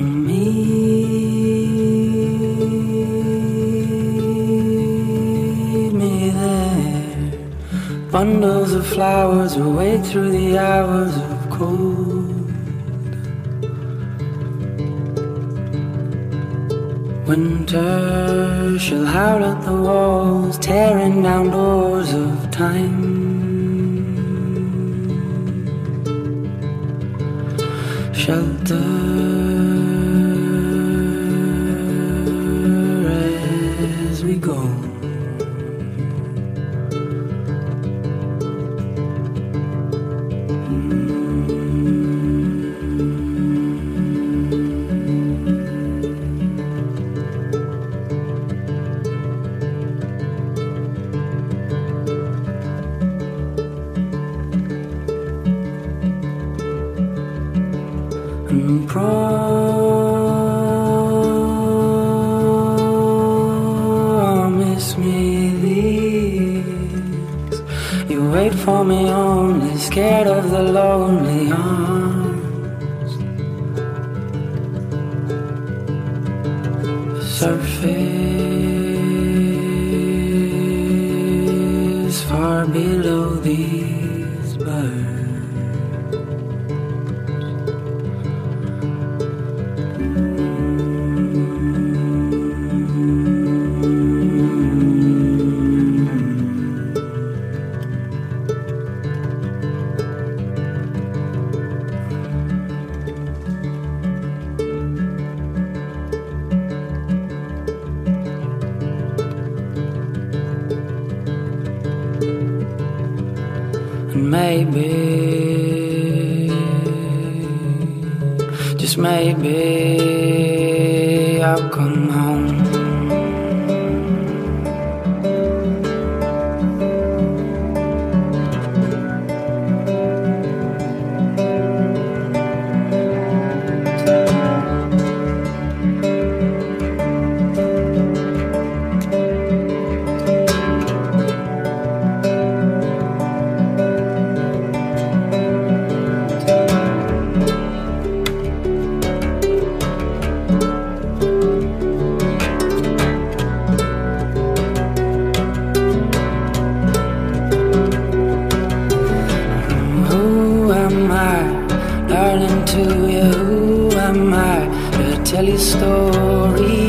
Me there. Bundles of flowers wait through the hours of cold. Winter shall howl at the walls, tearing down doors of time. Shelter Wait for me only, scared of the lonely arms. Surface far below these birds. And maybe, just maybe, I'll come home. Tell you stories